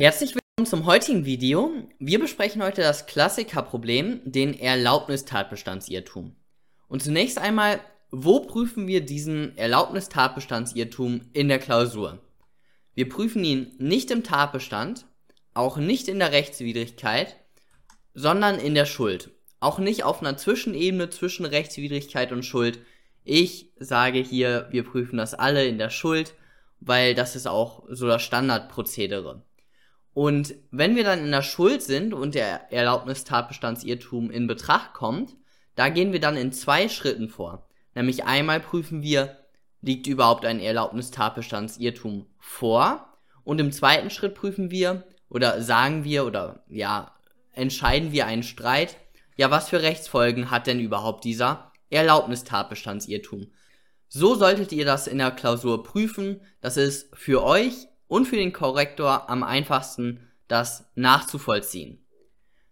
Herzlich willkommen zum heutigen Video. Wir besprechen heute das Klassikerproblem, den Erlaubnistatbestandsirrtum. Und zunächst einmal, wo prüfen wir diesen Erlaubnistatbestandsirrtum in der Klausur? Wir prüfen ihn nicht im Tatbestand, auch nicht in der Rechtswidrigkeit, sondern in der Schuld. Auch nicht auf einer Zwischenebene zwischen Rechtswidrigkeit und Schuld. Ich sage hier, wir prüfen das alle in der Schuld, weil das ist auch so das Standardprozedere. Und wenn wir dann in der Schuld sind und der Erlaubnistatbestandsirrtum in Betracht kommt, da gehen wir dann in zwei Schritten vor. Nämlich einmal prüfen wir, liegt überhaupt ein Erlaubnistatbestandsirrtum vor? Und im zweiten Schritt prüfen wir oder sagen wir oder ja, entscheiden wir einen Streit, ja, was für Rechtsfolgen hat denn überhaupt dieser Erlaubnistatbestandsirrtum? So solltet ihr das in der Klausur prüfen. Das ist für euch und für den Korrektor am einfachsten, das nachzuvollziehen.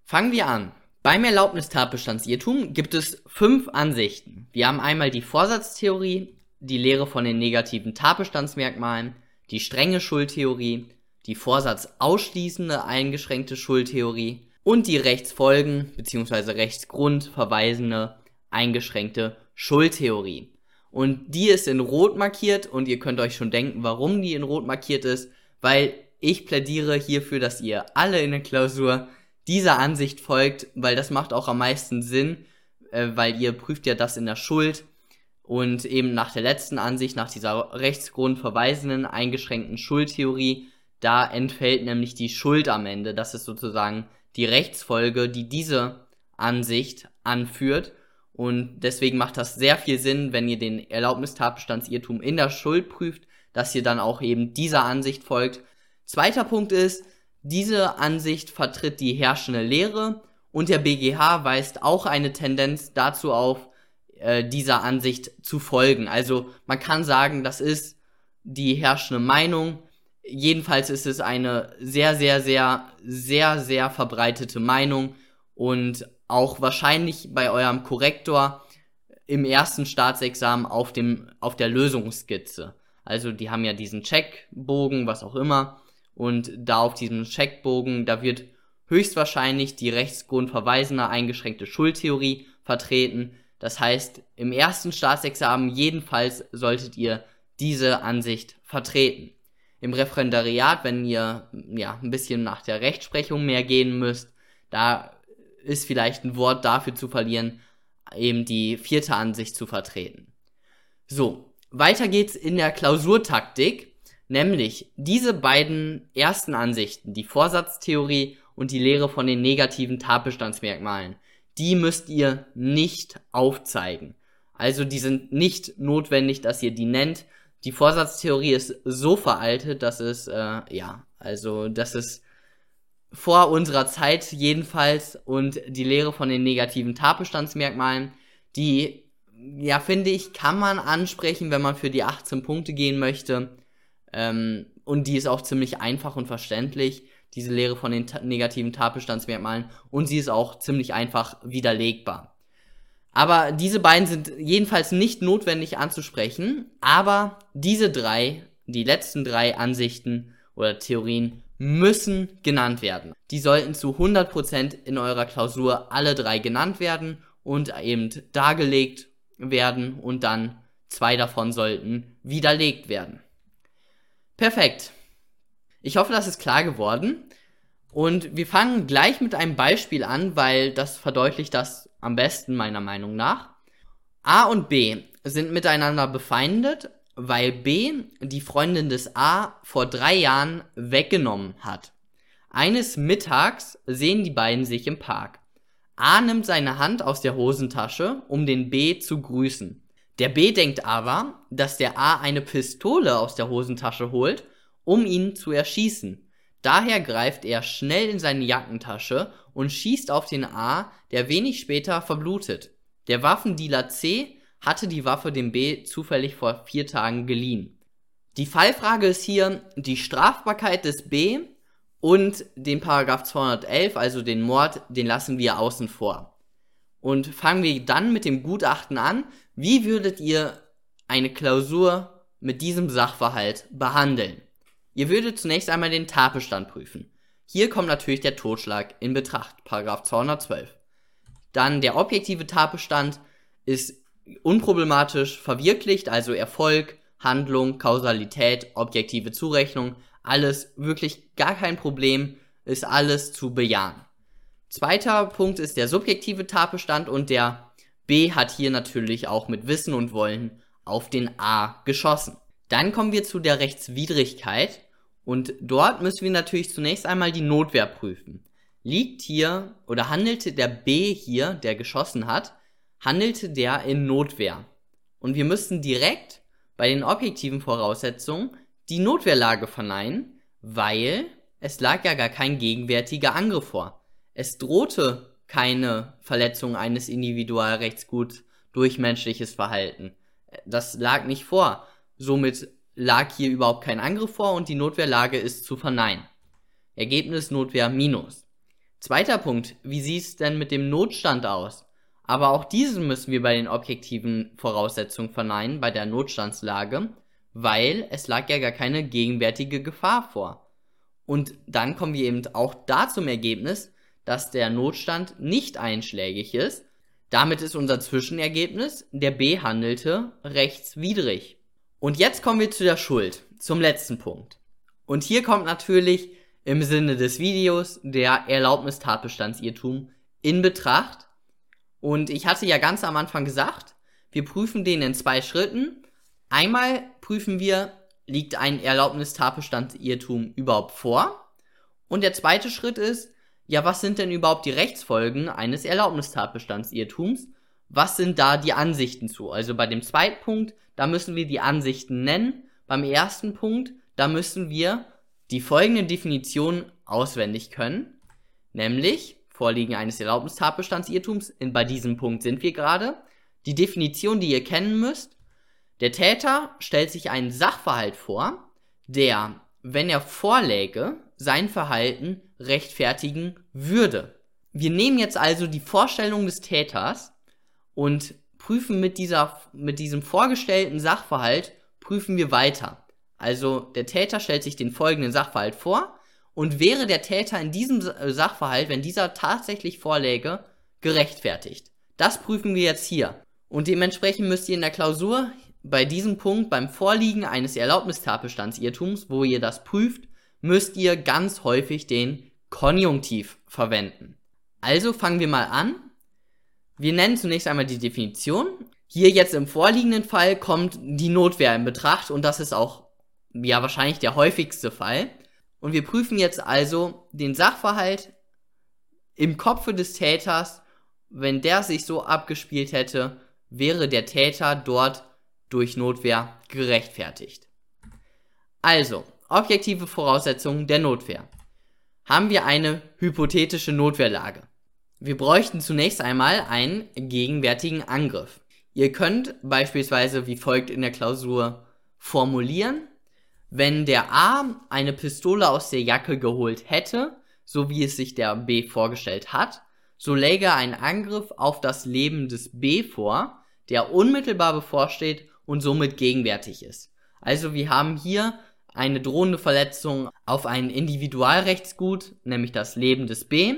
Fangen wir an. Beim Erlaubnistatbestandsirrtum gibt es fünf Ansichten. Wir haben einmal die Vorsatztheorie, die Lehre von den negativen Tatbestandsmerkmalen, die strenge Schuldtheorie, die vorsatzausschließende eingeschränkte Schuldtheorie und die Rechtsfolgen bzw. Rechtsgrund verweisende eingeschränkte Schuldtheorie. Und die ist in Rot markiert und ihr könnt euch schon denken, warum die in Rot markiert ist, weil ich plädiere hierfür, dass ihr alle in der Klausur dieser Ansicht folgt, weil das macht auch am meisten Sinn, äh, weil ihr prüft ja das in der Schuld und eben nach der letzten Ansicht, nach dieser rechtsgrundverweisenden eingeschränkten Schuldtheorie, da entfällt nämlich die Schuld am Ende. Das ist sozusagen die Rechtsfolge, die diese Ansicht anführt. Und deswegen macht das sehr viel Sinn, wenn ihr den Erlaubnistatbestandsirrtum in der Schuld prüft, dass ihr dann auch eben dieser Ansicht folgt. Zweiter Punkt ist, diese Ansicht vertritt die herrschende Lehre und der BGH weist auch eine Tendenz dazu auf, äh, dieser Ansicht zu folgen. Also man kann sagen, das ist die herrschende Meinung. Jedenfalls ist es eine sehr, sehr, sehr, sehr, sehr verbreitete Meinung und auch wahrscheinlich bei eurem Korrektor im ersten Staatsexamen auf dem, auf der Lösungsskizze. Also die haben ja diesen Checkbogen, was auch immer. Und da auf diesem Checkbogen, da wird höchstwahrscheinlich die rechtsgrundverweisende eingeschränkte Schuldtheorie vertreten. Das heißt, im ersten Staatsexamen jedenfalls solltet ihr diese Ansicht vertreten. Im Referendariat, wenn ihr ja ein bisschen nach der Rechtsprechung mehr gehen müsst, da ist vielleicht ein Wort dafür zu verlieren, eben die vierte Ansicht zu vertreten. So, weiter geht's in der Klausurtaktik, nämlich diese beiden ersten Ansichten, die Vorsatztheorie und die Lehre von den negativen Tatbestandsmerkmalen, die müsst ihr nicht aufzeigen. Also die sind nicht notwendig, dass ihr die nennt. Die Vorsatztheorie ist so veraltet, dass es, äh, ja, also, dass es vor unserer Zeit jedenfalls und die Lehre von den negativen Tatbestandsmerkmalen, die, ja, finde ich, kann man ansprechen, wenn man für die 18 Punkte gehen möchte. Ähm, und die ist auch ziemlich einfach und verständlich, diese Lehre von den ta negativen Tatbestandsmerkmalen. Und sie ist auch ziemlich einfach widerlegbar. Aber diese beiden sind jedenfalls nicht notwendig anzusprechen. Aber diese drei, die letzten drei Ansichten oder Theorien müssen genannt werden. Die sollten zu 100% in eurer Klausur alle drei genannt werden und eben dargelegt werden und dann zwei davon sollten widerlegt werden. Perfekt. Ich hoffe, das ist klar geworden. Und wir fangen gleich mit einem Beispiel an, weil das verdeutlicht das am besten meiner Meinung nach. A und B sind miteinander befeindet weil B die Freundin des A vor drei Jahren weggenommen hat. Eines Mittags sehen die beiden sich im Park. A nimmt seine Hand aus der Hosentasche, um den B zu grüßen. Der B denkt aber, dass der A eine Pistole aus der Hosentasche holt, um ihn zu erschießen. Daher greift er schnell in seine Jackentasche und schießt auf den A, der wenig später verblutet. Der Waffendealer C hatte die Waffe dem B zufällig vor vier Tagen geliehen. Die Fallfrage ist hier die Strafbarkeit des B und den Paragraph 211, also den Mord, den lassen wir außen vor. Und fangen wir dann mit dem Gutachten an. Wie würdet ihr eine Klausur mit diesem Sachverhalt behandeln? Ihr würdet zunächst einmal den Tatbestand prüfen. Hier kommt natürlich der Totschlag in Betracht, Paragraph 212. Dann der objektive Tatbestand ist unproblematisch verwirklicht, also Erfolg, Handlung, Kausalität, objektive Zurechnung, alles wirklich gar kein Problem, ist alles zu bejahen. Zweiter Punkt ist der subjektive Tatbestand und der B hat hier natürlich auch mit Wissen und Wollen auf den A geschossen. Dann kommen wir zu der Rechtswidrigkeit und dort müssen wir natürlich zunächst einmal die Notwehr prüfen. Liegt hier oder handelte der B hier, der geschossen hat, handelte der in Notwehr. Und wir müssten direkt bei den objektiven Voraussetzungen die Notwehrlage verneinen, weil es lag ja gar kein gegenwärtiger Angriff vor. Es drohte keine Verletzung eines Individualrechtsguts durch menschliches Verhalten. Das lag nicht vor. Somit lag hier überhaupt kein Angriff vor und die Notwehrlage ist zu verneinen. Ergebnis Notwehr minus. Zweiter Punkt, wie sieht es denn mit dem Notstand aus? Aber auch diesen müssen wir bei den objektiven Voraussetzungen verneinen, bei der Notstandslage, weil es lag ja gar keine gegenwärtige Gefahr vor. Und dann kommen wir eben auch da zum Ergebnis, dass der Notstand nicht einschlägig ist. Damit ist unser Zwischenergebnis, der B handelte rechtswidrig. Und jetzt kommen wir zu der Schuld, zum letzten Punkt. Und hier kommt natürlich im Sinne des Videos der Erlaubnistatbestandsirrtum in Betracht. Und ich hatte ja ganz am Anfang gesagt, wir prüfen den in zwei Schritten. Einmal prüfen wir, liegt ein Erlaubnistatbestandsirrtum überhaupt vor? Und der zweite Schritt ist, ja, was sind denn überhaupt die Rechtsfolgen eines Erlaubnistatbestandsirrtums? Was sind da die Ansichten zu? Also bei dem zweiten Punkt da müssen wir die Ansichten nennen. Beim ersten Punkt, da müssen wir die folgende Definition auswendig können, nämlich Vorliegen eines Erlaubnistatbestandsirrtums, bei diesem Punkt sind wir gerade. Die Definition, die ihr kennen müsst, der Täter stellt sich einen Sachverhalt vor, der, wenn er vorläge, sein Verhalten rechtfertigen würde. Wir nehmen jetzt also die Vorstellung des Täters und prüfen mit dieser, mit diesem vorgestellten Sachverhalt, prüfen wir weiter. Also der Täter stellt sich den folgenden Sachverhalt vor und wäre der Täter in diesem äh, Sachverhalt, wenn dieser tatsächlich vorläge, gerechtfertigt. Das prüfen wir jetzt hier. Und dementsprechend müsst ihr in der Klausur bei diesem Punkt beim Vorliegen eines Erlaubnistatbestandsirrtums, wo ihr das prüft, müsst ihr ganz häufig den Konjunktiv verwenden. Also fangen wir mal an wir nennen zunächst einmal die Definition. Hier jetzt im vorliegenden Fall kommt die Notwehr in Betracht und das ist auch ja wahrscheinlich der häufigste Fall. Und wir prüfen jetzt also den Sachverhalt im Kopfe des Täters. Wenn der sich so abgespielt hätte, wäre der Täter dort durch Notwehr gerechtfertigt. Also, objektive Voraussetzungen der Notwehr. Haben wir eine hypothetische Notwehrlage. Wir bräuchten zunächst einmal einen gegenwärtigen Angriff. Ihr könnt beispielsweise wie folgt in der Klausur formulieren, wenn der A eine Pistole aus der Jacke geholt hätte, so wie es sich der B vorgestellt hat, so läge ein Angriff auf das Leben des B vor, der unmittelbar bevorsteht und somit gegenwärtig ist. Also wir haben hier eine drohende Verletzung auf ein Individualrechtsgut, nämlich das Leben des B,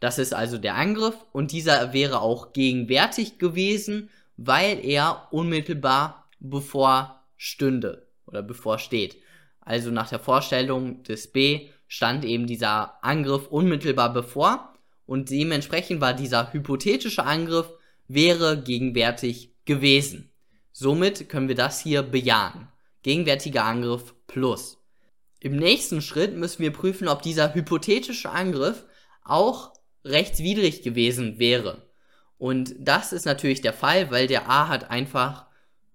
das ist also der Angriff und dieser wäre auch gegenwärtig gewesen, weil er unmittelbar bevorstünde oder bevorsteht. Also nach der Vorstellung des B stand eben dieser Angriff unmittelbar bevor und dementsprechend war dieser hypothetische Angriff wäre gegenwärtig gewesen. Somit können wir das hier bejahen. Gegenwärtiger Angriff plus. Im nächsten Schritt müssen wir prüfen, ob dieser hypothetische Angriff auch rechtswidrig gewesen wäre. Und das ist natürlich der Fall, weil der A hat einfach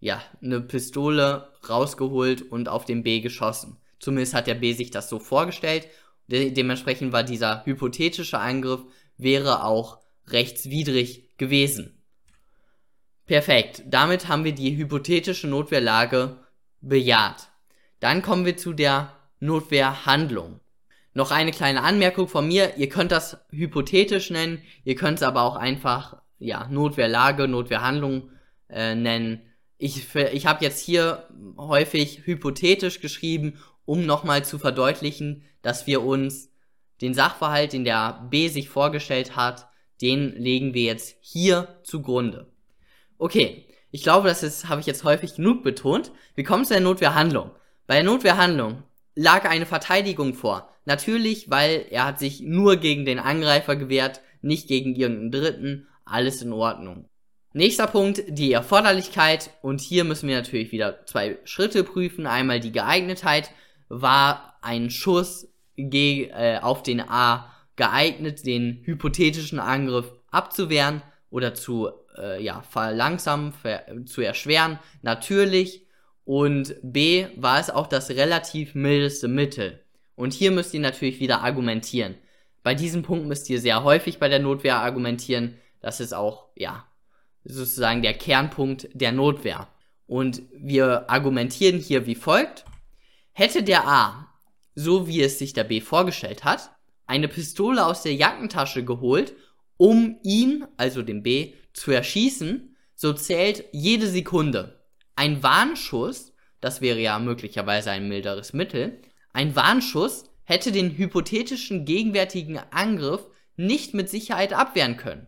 ja eine Pistole rausgeholt und auf den B geschossen. Zumindest hat der B sich das so vorgestellt. De dementsprechend war dieser hypothetische Angriff wäre auch rechtswidrig gewesen. Perfekt. Damit haben wir die hypothetische Notwehrlage bejaht. Dann kommen wir zu der Notwehrhandlung. Noch eine kleine Anmerkung von mir. Ihr könnt das hypothetisch nennen. Ihr könnt es aber auch einfach, ja, Notwehrlage, Notwehrhandlung äh, nennen. Ich, ich habe jetzt hier häufig hypothetisch geschrieben, um nochmal zu verdeutlichen, dass wir uns den Sachverhalt, den der B sich vorgestellt hat, den legen wir jetzt hier zugrunde. Okay, ich glaube, das habe ich jetzt häufig genug betont. Wir kommen zu der Notwehrhandlung. Bei der Notwehrhandlung lag eine Verteidigung vor. Natürlich, weil er hat sich nur gegen den Angreifer gewehrt, nicht gegen irgendeinen Dritten. Alles in Ordnung. Nächster Punkt, die Erforderlichkeit. Und hier müssen wir natürlich wieder zwei Schritte prüfen. Einmal die Geeignetheit. War ein Schuss äh, auf den A geeignet, den hypothetischen Angriff abzuwehren oder zu äh, ja, verlangsamen, ver zu erschweren? Natürlich. Und B war es auch das relativ mildeste Mittel. Und hier müsst ihr natürlich wieder argumentieren. Bei diesem Punkt müsst ihr sehr häufig bei der Notwehr argumentieren. Das ist auch, ja, sozusagen der Kernpunkt der Notwehr. Und wir argumentieren hier wie folgt. Hätte der A, so wie es sich der B vorgestellt hat, eine Pistole aus der Jackentasche geholt, um ihn, also den B, zu erschießen, so zählt jede Sekunde. Ein Warnschuss, das wäre ja möglicherweise ein milderes Mittel, ein Warnschuss hätte den hypothetischen gegenwärtigen Angriff nicht mit Sicherheit abwehren können.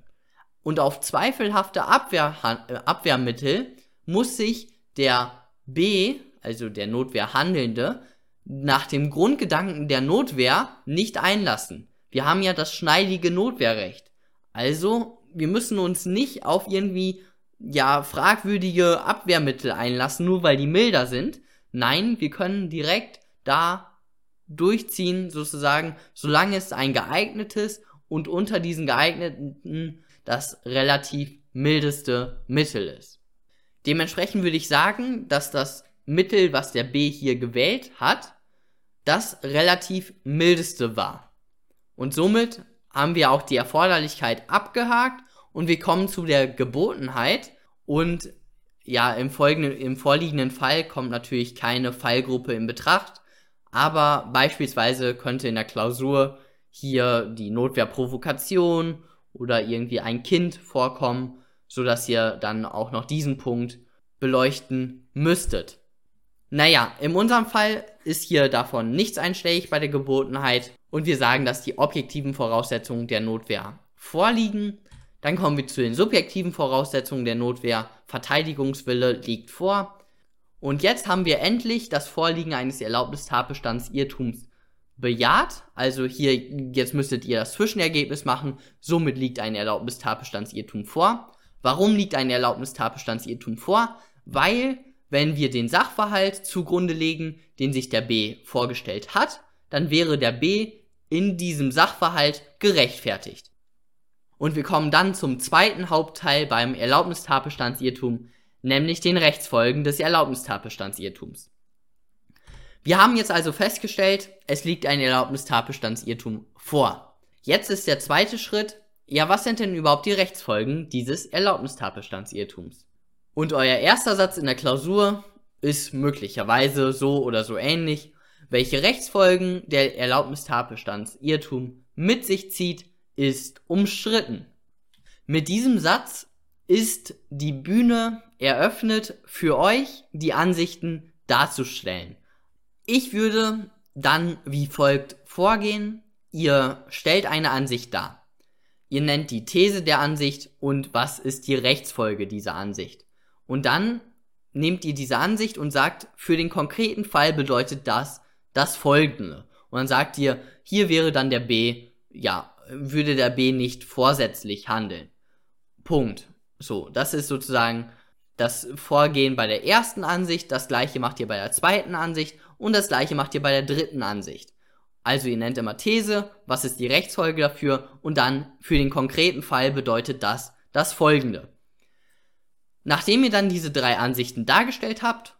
Und auf zweifelhafte Abwehr, äh, Abwehrmittel muss sich der B, also der Notwehrhandelnde, nach dem Grundgedanken der Notwehr nicht einlassen. Wir haben ja das schneidige Notwehrrecht. Also, wir müssen uns nicht auf irgendwie, ja, fragwürdige Abwehrmittel einlassen, nur weil die milder sind. Nein, wir können direkt da durchziehen, sozusagen, solange es ein geeignetes und unter diesen geeigneten das relativ mildeste Mittel ist. Dementsprechend würde ich sagen, dass das Mittel, was der B hier gewählt hat, das relativ mildeste war. Und somit haben wir auch die Erforderlichkeit abgehakt und wir kommen zu der Gebotenheit und ja, im, folgenden, im vorliegenden Fall kommt natürlich keine Fallgruppe in Betracht, aber beispielsweise könnte in der Klausur hier die Notwehrprovokation oder irgendwie ein Kind vorkommen, so dass ihr dann auch noch diesen Punkt beleuchten müsstet. Naja, in unserem Fall ist hier davon nichts einschlägig bei der Gebotenheit und wir sagen, dass die objektiven Voraussetzungen der Notwehr vorliegen. Dann kommen wir zu den subjektiven Voraussetzungen der Notwehr. Verteidigungswille liegt vor. Und jetzt haben wir endlich das Vorliegen eines Erlaubnistatbestands Irrtums bejaht. Also hier, jetzt müsstet ihr das Zwischenergebnis machen. Somit liegt ein Erlaubnistatbestandsirrtum vor. Warum liegt ein Erlaubnistatbestandsirrtum vor? Weil wenn wir den Sachverhalt zugrunde legen, den sich der B vorgestellt hat, dann wäre der B in diesem Sachverhalt gerechtfertigt. Und wir kommen dann zum zweiten Hauptteil beim Erlaubnistatbestandsirrtum, nämlich den Rechtsfolgen des Erlaubnistatbestandsirrtums. Wir haben jetzt also festgestellt, es liegt ein Erlaubnistatbestandsirrtum vor. Jetzt ist der zweite Schritt, ja, was sind denn überhaupt die Rechtsfolgen dieses Erlaubnistatbestandsirrtums? Und euer erster Satz in der Klausur ist möglicherweise so oder so ähnlich. Welche Rechtsfolgen der Erlaubnistatbestandsirrtum mit sich zieht, ist umstritten. Mit diesem Satz ist die Bühne eröffnet für euch, die Ansichten darzustellen. Ich würde dann wie folgt vorgehen. Ihr stellt eine Ansicht dar. Ihr nennt die These der Ansicht und was ist die Rechtsfolge dieser Ansicht. Und dann nehmt ihr diese Ansicht und sagt, für den konkreten Fall bedeutet das das folgende. Und dann sagt ihr, hier wäre dann der B, ja, würde der B nicht vorsätzlich handeln. Punkt. So, das ist sozusagen das Vorgehen bei der ersten Ansicht, das gleiche macht ihr bei der zweiten Ansicht und das gleiche macht ihr bei der dritten Ansicht. Also ihr nennt immer These, was ist die Rechtsfolge dafür und dann für den konkreten Fall bedeutet das das folgende. Nachdem ihr dann diese drei Ansichten dargestellt habt,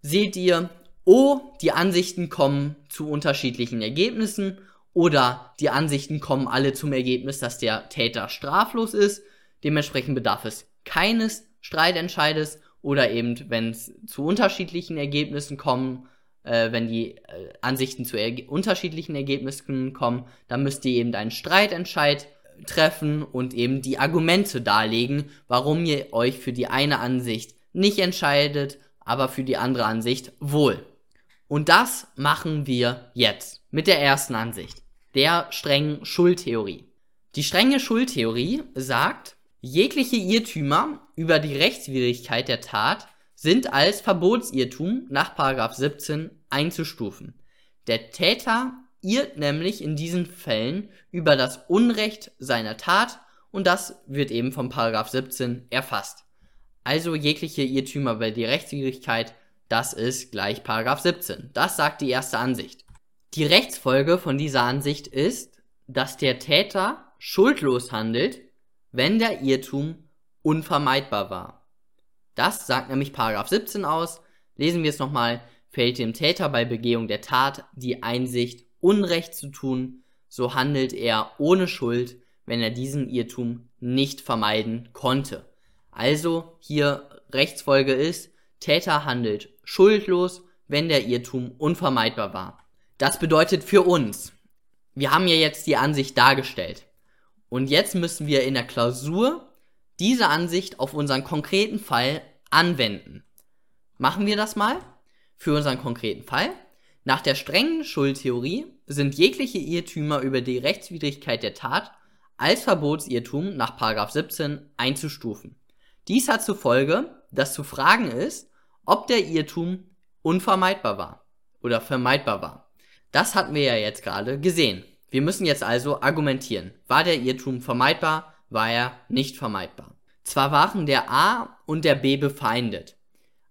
seht ihr, oh, die Ansichten kommen zu unterschiedlichen Ergebnissen oder die Ansichten kommen alle zum Ergebnis, dass der Täter straflos ist. Dementsprechend bedarf es keines Streitentscheides oder eben, wenn es zu unterschiedlichen Ergebnissen kommen, äh, wenn die äh, Ansichten zu er unterschiedlichen Ergebnissen kommen, dann müsst ihr eben einen Streitentscheid treffen und eben die Argumente darlegen, warum ihr euch für die eine Ansicht nicht entscheidet, aber für die andere Ansicht wohl. Und das machen wir jetzt mit der ersten Ansicht, der strengen Schuldtheorie. Die strenge Schuldtheorie sagt, jegliche Irrtümer über die Rechtswidrigkeit der Tat sind als Verbotsirrtum nach 17 einzustufen. Der Täter irrt nämlich in diesen Fällen über das Unrecht seiner Tat und das wird eben vom 17 erfasst. Also jegliche Irrtümer über die Rechtswidrigkeit, das ist gleich 17. Das sagt die erste Ansicht. Die Rechtsfolge von dieser Ansicht ist, dass der Täter schuldlos handelt, wenn der Irrtum unvermeidbar war. Das sagt nämlich Paragraph 17 aus. Lesen wir es nochmal. Fällt dem Täter bei Begehung der Tat die Einsicht, Unrecht zu tun, so handelt er ohne Schuld, wenn er diesen Irrtum nicht vermeiden konnte. Also hier Rechtsfolge ist, Täter handelt schuldlos, wenn der Irrtum unvermeidbar war. Das bedeutet für uns, wir haben ja jetzt die Ansicht dargestellt. Und jetzt müssen wir in der Klausur diese Ansicht auf unseren konkreten Fall anwenden. Machen wir das mal für unseren konkreten Fall. Nach der strengen Schuldtheorie sind jegliche Irrtümer über die Rechtswidrigkeit der Tat als Verbotsirrtum nach 17 einzustufen. Dies hat zur Folge, dass zu fragen ist, ob der Irrtum unvermeidbar war oder vermeidbar war. Das hatten wir ja jetzt gerade gesehen. Wir müssen jetzt also argumentieren. War der Irrtum vermeidbar? war er nicht vermeidbar. Zwar waren der A und der B befeindet,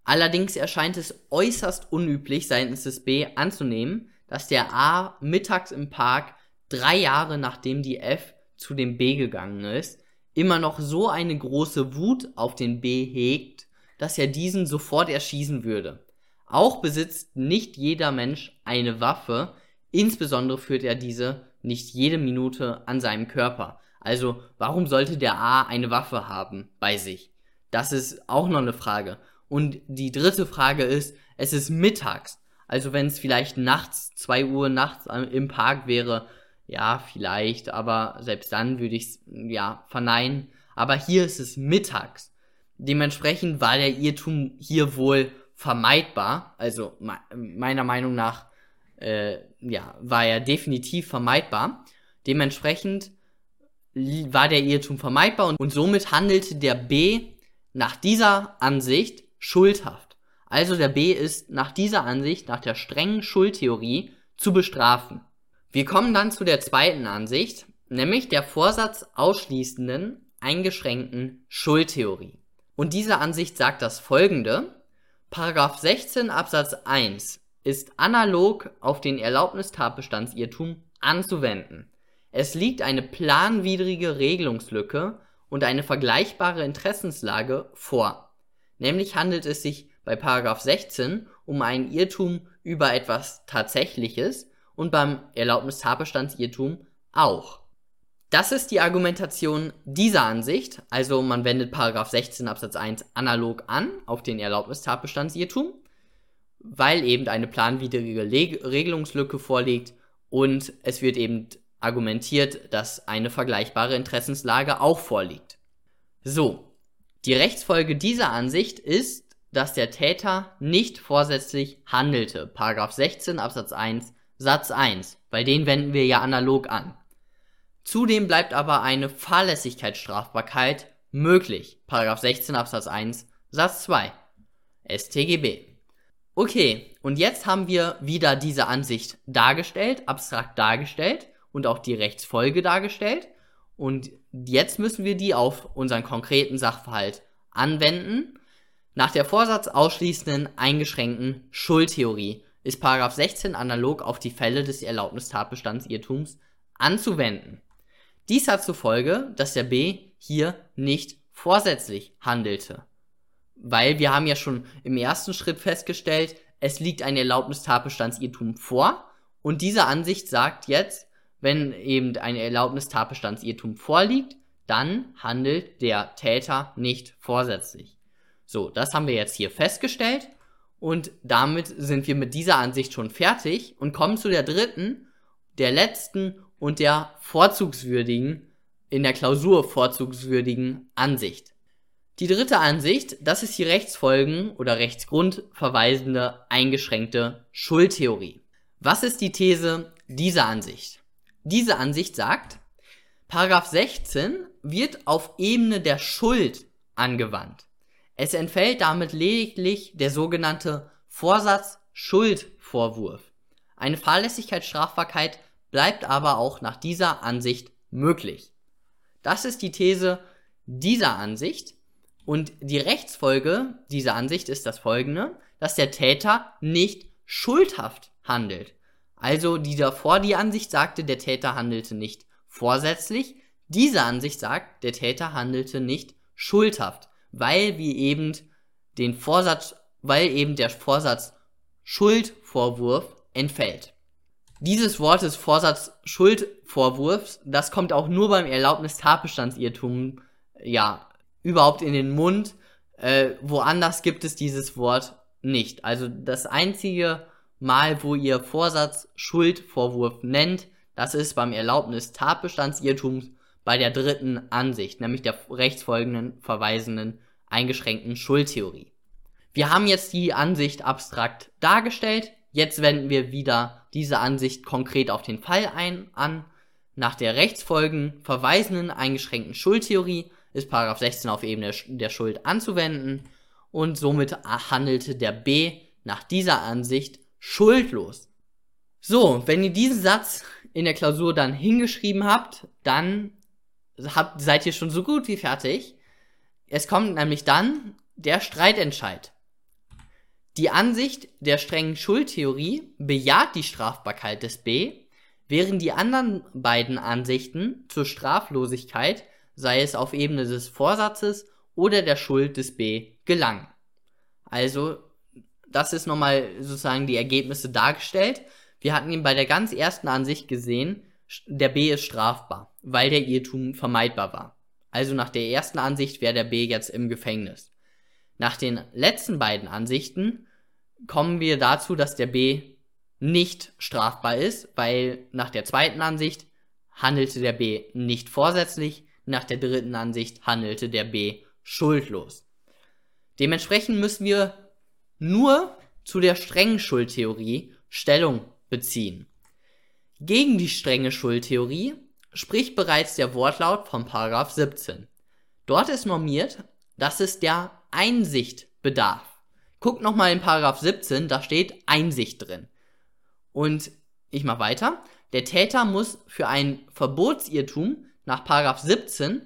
allerdings erscheint es äußerst unüblich seitens des B anzunehmen, dass der A mittags im Park drei Jahre nachdem die F zu dem B gegangen ist, immer noch so eine große Wut auf den B hegt, dass er diesen sofort erschießen würde. Auch besitzt nicht jeder Mensch eine Waffe, insbesondere führt er diese nicht jede Minute an seinem Körper. Also, warum sollte der A eine Waffe haben bei sich? Das ist auch noch eine Frage. Und die dritte Frage ist, es ist mittags. Also wenn es vielleicht nachts, zwei Uhr nachts im Park wäre, ja, vielleicht, aber selbst dann würde ich es, ja, verneinen. Aber hier ist es mittags. Dementsprechend war der Irrtum hier wohl vermeidbar. Also meiner Meinung nach, äh, ja, war er definitiv vermeidbar. Dementsprechend war der Irrtum vermeidbar und, und somit handelte der B nach dieser Ansicht schuldhaft. Also der B ist nach dieser Ansicht, nach der strengen Schuldtheorie, zu bestrafen. Wir kommen dann zu der zweiten Ansicht, nämlich der Vorsatz ausschließenden, eingeschränkten Schuldtheorie. Und diese Ansicht sagt das folgende, Paragraph 16 Absatz 1 ist analog auf den Erlaubnistatbestandsirrtum anzuwenden. Es liegt eine planwidrige Regelungslücke und eine vergleichbare Interessenslage vor. Nämlich handelt es sich bei 16 um einen Irrtum über etwas Tatsächliches und beim Erlaubnistatbestandsirrtum auch. Das ist die Argumentation dieser Ansicht, also man wendet 16 Absatz 1 analog an auf den Erlaubnistatbestandsirrtum, weil eben eine planwidrige Regelungslücke vorliegt und es wird eben argumentiert, dass eine vergleichbare Interessenslage auch vorliegt. So, die Rechtsfolge dieser Ansicht ist, dass der Täter nicht vorsätzlich handelte. Paragraph 16 Absatz 1 Satz 1, weil den wenden wir ja analog an. Zudem bleibt aber eine Fahrlässigkeitsstrafbarkeit möglich. Paragraph 16 Absatz 1 Satz 2 StGB. Okay, und jetzt haben wir wieder diese Ansicht dargestellt, abstrakt dargestellt und auch die Rechtsfolge dargestellt. Und jetzt müssen wir die auf unseren konkreten Sachverhalt anwenden. Nach der Vorsatz ausschließenden eingeschränkten Schuldtheorie ist 16 analog auf die Fälle des Erlaubnistatbestandsirrtums anzuwenden. Dies hat zur Folge, dass der B hier nicht vorsätzlich handelte. Weil wir haben ja schon im ersten Schritt festgestellt, es liegt ein Erlaubnistatbestandsirrtum vor und diese Ansicht sagt jetzt, wenn eben ein Erlaubnistatbestandsirrtum vorliegt, dann handelt der Täter nicht vorsätzlich. So, das haben wir jetzt hier festgestellt und damit sind wir mit dieser Ansicht schon fertig und kommen zu der dritten, der letzten und der vorzugswürdigen, in der Klausur vorzugswürdigen Ansicht. Die dritte Ansicht, das ist die Rechtsfolgen oder Rechtsgrund verweisende eingeschränkte Schuldtheorie. Was ist die These dieser Ansicht? Diese Ansicht sagt, Paragraph 16 wird auf Ebene der Schuld angewandt. Es entfällt damit lediglich der sogenannte Vorsatz-Schuldvorwurf. Eine Fahrlässigkeitsstrafbarkeit bleibt aber auch nach dieser Ansicht möglich. Das ist die These dieser Ansicht und die Rechtsfolge dieser Ansicht ist das folgende, dass der Täter nicht schuldhaft handelt. Also die davor die Ansicht sagte, der Täter handelte nicht vorsätzlich. Diese Ansicht sagt, der Täter handelte nicht schuldhaft, weil wie eben den Vorsatz, weil eben der Vorsatz Schuldvorwurf entfällt. Dieses Wort des Vorsatz Schuldvorwurfs, das kommt auch nur beim Erlaubnis-Tatbestandsirrtum, ja, überhaupt in den Mund. Äh, woanders gibt es dieses Wort nicht. Also das einzige Mal, wo ihr Vorsatz Schuldvorwurf nennt, das ist beim Erlaubnis Tatbestandsirrtums bei der dritten Ansicht, nämlich der rechtsfolgenden verweisenden eingeschränkten Schuldtheorie. Wir haben jetzt die Ansicht abstrakt dargestellt. Jetzt wenden wir wieder diese Ansicht konkret auf den Fall ein an. Nach der rechtsfolgen verweisenden eingeschränkten Schuldtheorie ist Paragraph 16 auf Ebene der Schuld anzuwenden und somit handelte der B nach dieser Ansicht schuldlos. So, wenn ihr diesen Satz in der Klausur dann hingeschrieben habt, dann habt, seid ihr schon so gut wie fertig. Es kommt nämlich dann der Streitentscheid. Die Ansicht der strengen Schuldtheorie bejaht die Strafbarkeit des B, während die anderen beiden Ansichten zur Straflosigkeit sei es auf Ebene des Vorsatzes oder der Schuld des B, gelangen. Also, das ist nochmal sozusagen die Ergebnisse dargestellt. Wir hatten ihn bei der ganz ersten Ansicht gesehen, der B ist strafbar, weil der Irrtum vermeidbar war. Also nach der ersten Ansicht wäre der B jetzt im Gefängnis. Nach den letzten beiden Ansichten kommen wir dazu, dass der B nicht strafbar ist, weil nach der zweiten Ansicht handelte der B nicht vorsätzlich, nach der dritten Ansicht handelte der B schuldlos. Dementsprechend müssen wir nur zu der strengen Schuldtheorie Stellung beziehen. Gegen die strenge Schuldtheorie spricht bereits der Wortlaut von Paragraph 17. Dort ist normiert, dass es der Einsicht bedarf. Guckt nochmal in Paragraph 17, da steht Einsicht drin. Und ich mach weiter. Der Täter muss für ein Verbotsirrtum nach 17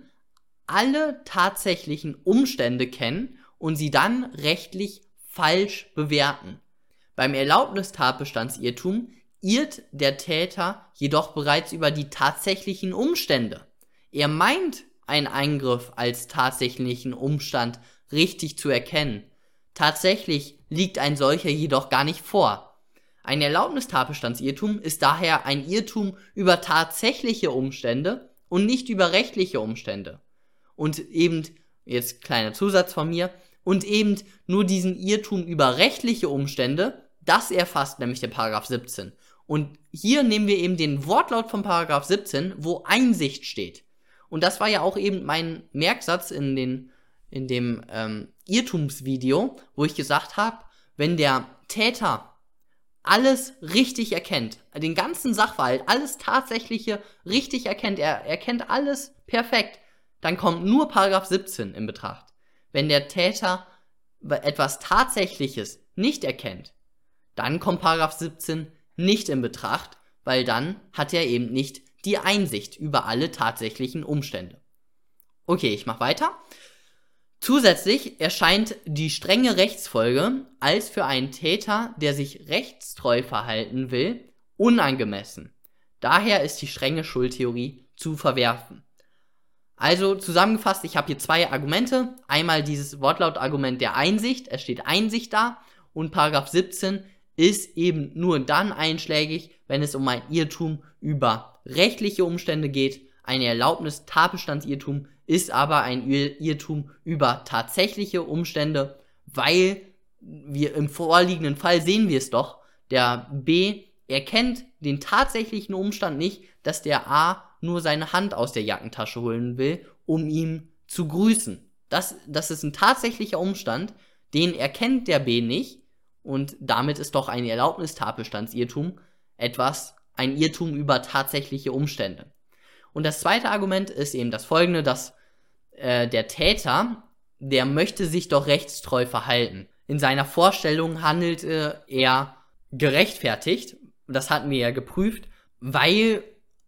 alle tatsächlichen Umstände kennen und sie dann rechtlich falsch bewerten. Beim Erlaubnistatbestandsirrtum irrt der Täter jedoch bereits über die tatsächlichen Umstände. Er meint, einen Eingriff als tatsächlichen Umstand richtig zu erkennen. Tatsächlich liegt ein solcher jedoch gar nicht vor. Ein Erlaubnistatbestandsirrtum ist daher ein Irrtum über tatsächliche Umstände und nicht über rechtliche Umstände. Und eben, jetzt kleiner Zusatz von mir, und eben nur diesen Irrtum über rechtliche Umstände, das erfasst nämlich der Paragraph 17. Und hier nehmen wir eben den Wortlaut von Paragraph 17, wo Einsicht steht. Und das war ja auch eben mein Merksatz in, den, in dem ähm, Irrtumsvideo, wo ich gesagt habe, wenn der Täter alles richtig erkennt, den ganzen Sachverhalt, alles Tatsächliche richtig erkennt, er erkennt alles perfekt, dann kommt nur Paragraph 17 in Betracht. Wenn der Täter etwas Tatsächliches nicht erkennt, dann kommt Paragraph 17 nicht in Betracht, weil dann hat er eben nicht die Einsicht über alle tatsächlichen Umstände. Okay, ich mach weiter. Zusätzlich erscheint die strenge Rechtsfolge als für einen Täter, der sich rechtstreu verhalten will, unangemessen. Daher ist die strenge Schuldtheorie zu verwerfen. Also zusammengefasst, ich habe hier zwei Argumente. Einmal dieses Wortlautargument der Einsicht, es steht Einsicht da und Paragraph 17 ist eben nur dann einschlägig, wenn es um ein Irrtum über rechtliche Umstände geht. Eine Erlaubnis Tatbestandsirrtum ist aber ein Irrtum über tatsächliche Umstände, weil wir im vorliegenden Fall sehen wir es doch, der B erkennt den tatsächlichen Umstand nicht, dass der A nur seine Hand aus der Jackentasche holen will, um ihm zu grüßen. Das, das ist ein tatsächlicher Umstand, den erkennt der B nicht und damit ist doch ein Erlaubnistatbestandsirrtum etwas, ein Irrtum über tatsächliche Umstände. Und das zweite Argument ist eben das folgende, dass äh, der Täter, der möchte sich doch rechtstreu verhalten. In seiner Vorstellung handelte er gerechtfertigt, das hatten wir ja geprüft, weil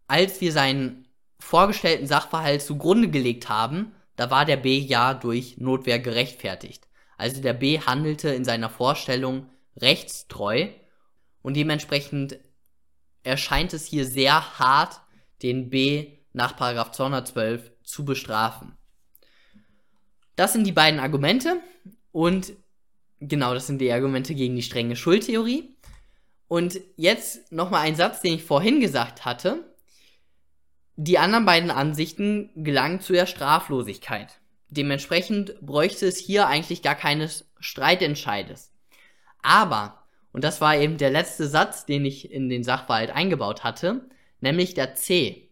als wir seinen vorgestellten Sachverhalt zugrunde gelegt haben, da war der B ja durch Notwehr gerechtfertigt. Also der B handelte in seiner Vorstellung rechtstreu und dementsprechend erscheint es hier sehr hart, den B nach 212 zu bestrafen. Das sind die beiden Argumente und genau, das sind die Argumente gegen die strenge Schuldtheorie. Und jetzt nochmal ein Satz, den ich vorhin gesagt hatte. Die anderen beiden Ansichten gelangen zu der Straflosigkeit. Dementsprechend bräuchte es hier eigentlich gar keines Streitentscheides. Aber, und das war eben der letzte Satz, den ich in den Sachverhalt eingebaut hatte, nämlich der C.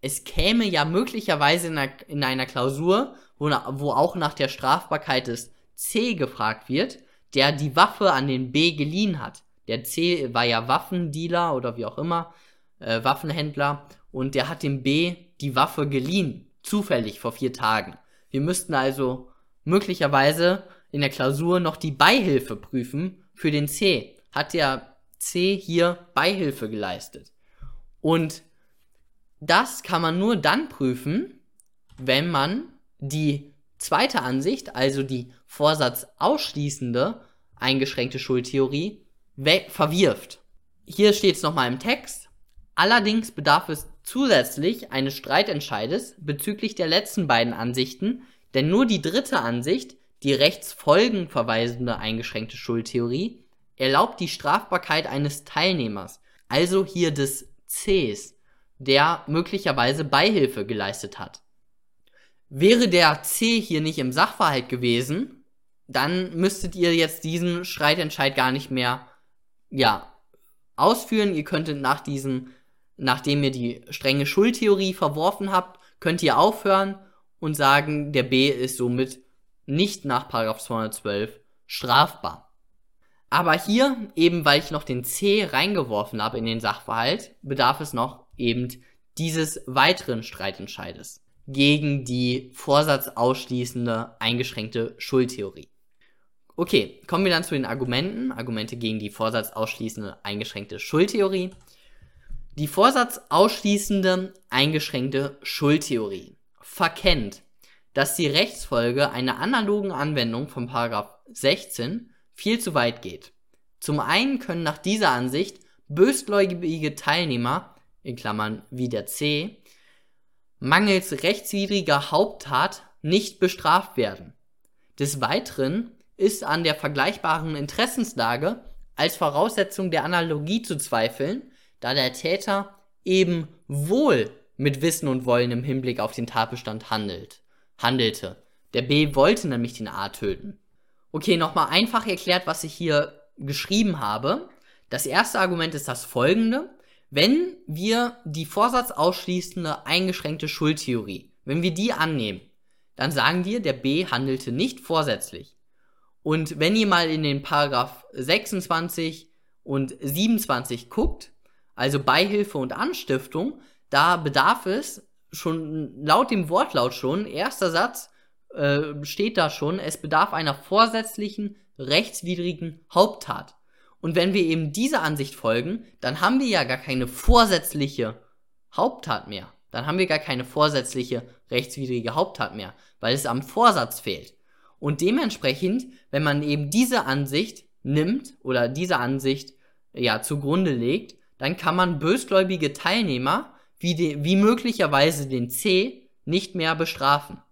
Es käme ja möglicherweise in einer, in einer Klausur, wo, wo auch nach der Strafbarkeit des C gefragt wird, der die Waffe an den B geliehen hat. Der C war ja Waffendealer oder wie auch immer, äh, Waffenhändler, und der hat dem B die Waffe geliehen, zufällig vor vier Tagen. Wir müssten also möglicherweise in der Klausur noch die Beihilfe prüfen für den C. Hat der C hier Beihilfe geleistet? Und das kann man nur dann prüfen, wenn man die zweite Ansicht, also die vorsatzausschließende eingeschränkte Schuldtheorie, verwirft. Hier steht es nochmal im Text. Allerdings bedarf es zusätzlich eines Streitentscheides bezüglich der letzten beiden Ansichten, denn nur die dritte Ansicht, die rechtsfolgenverweisende eingeschränkte Schuldtheorie, erlaubt die Strafbarkeit eines Teilnehmers, also hier des Cs, der möglicherweise Beihilfe geleistet hat. Wäre der C hier nicht im Sachverhalt gewesen, dann müsstet ihr jetzt diesen Streitentscheid gar nicht mehr, ja, ausführen. Ihr könntet nach diesem, nachdem ihr die strenge Schuldtheorie verworfen habt, könnt ihr aufhören und sagen, der B ist somit nicht nach 212 strafbar. Aber hier, eben weil ich noch den C reingeworfen habe in den Sachverhalt, bedarf es noch eben dieses weiteren Streitentscheides gegen die vorsatzausschließende eingeschränkte Schuldtheorie. Okay, kommen wir dann zu den Argumenten. Argumente gegen die vorsatzausschließende eingeschränkte Schuldtheorie. Die vorsatzausschließende eingeschränkte Schuldtheorie verkennt, dass die Rechtsfolge einer analogen Anwendung von 16 viel zu weit geht. Zum einen können nach dieser Ansicht bösgläubige Teilnehmer, in Klammern wie der C, mangels rechtswidriger Haupttat nicht bestraft werden. Des Weiteren ist an der vergleichbaren Interessenslage als Voraussetzung der Analogie zu zweifeln, da der Täter eben wohl mit Wissen und Wollen im Hinblick auf den Tatbestand handelt, handelte. Der B wollte nämlich den A töten. Okay, nochmal einfach erklärt, was ich hier geschrieben habe. Das erste Argument ist das folgende. Wenn wir die vorsatzausschließende eingeschränkte Schuldtheorie, wenn wir die annehmen, dann sagen wir, der B handelte nicht vorsätzlich. Und wenn ihr mal in den Paragraph 26 und 27 guckt, also Beihilfe und Anstiftung, da bedarf es schon laut dem Wortlaut schon, erster Satz äh, steht da schon, es bedarf einer vorsätzlichen rechtswidrigen Haupttat. Und wenn wir eben dieser Ansicht folgen, dann haben wir ja gar keine vorsätzliche Haupttat mehr. Dann haben wir gar keine vorsätzliche rechtswidrige Haupttat mehr, weil es am Vorsatz fehlt. Und dementsprechend, wenn man eben diese Ansicht nimmt oder diese Ansicht ja zugrunde legt, dann kann man bösgläubige Teilnehmer wie, de, wie möglicherweise den C nicht mehr bestrafen.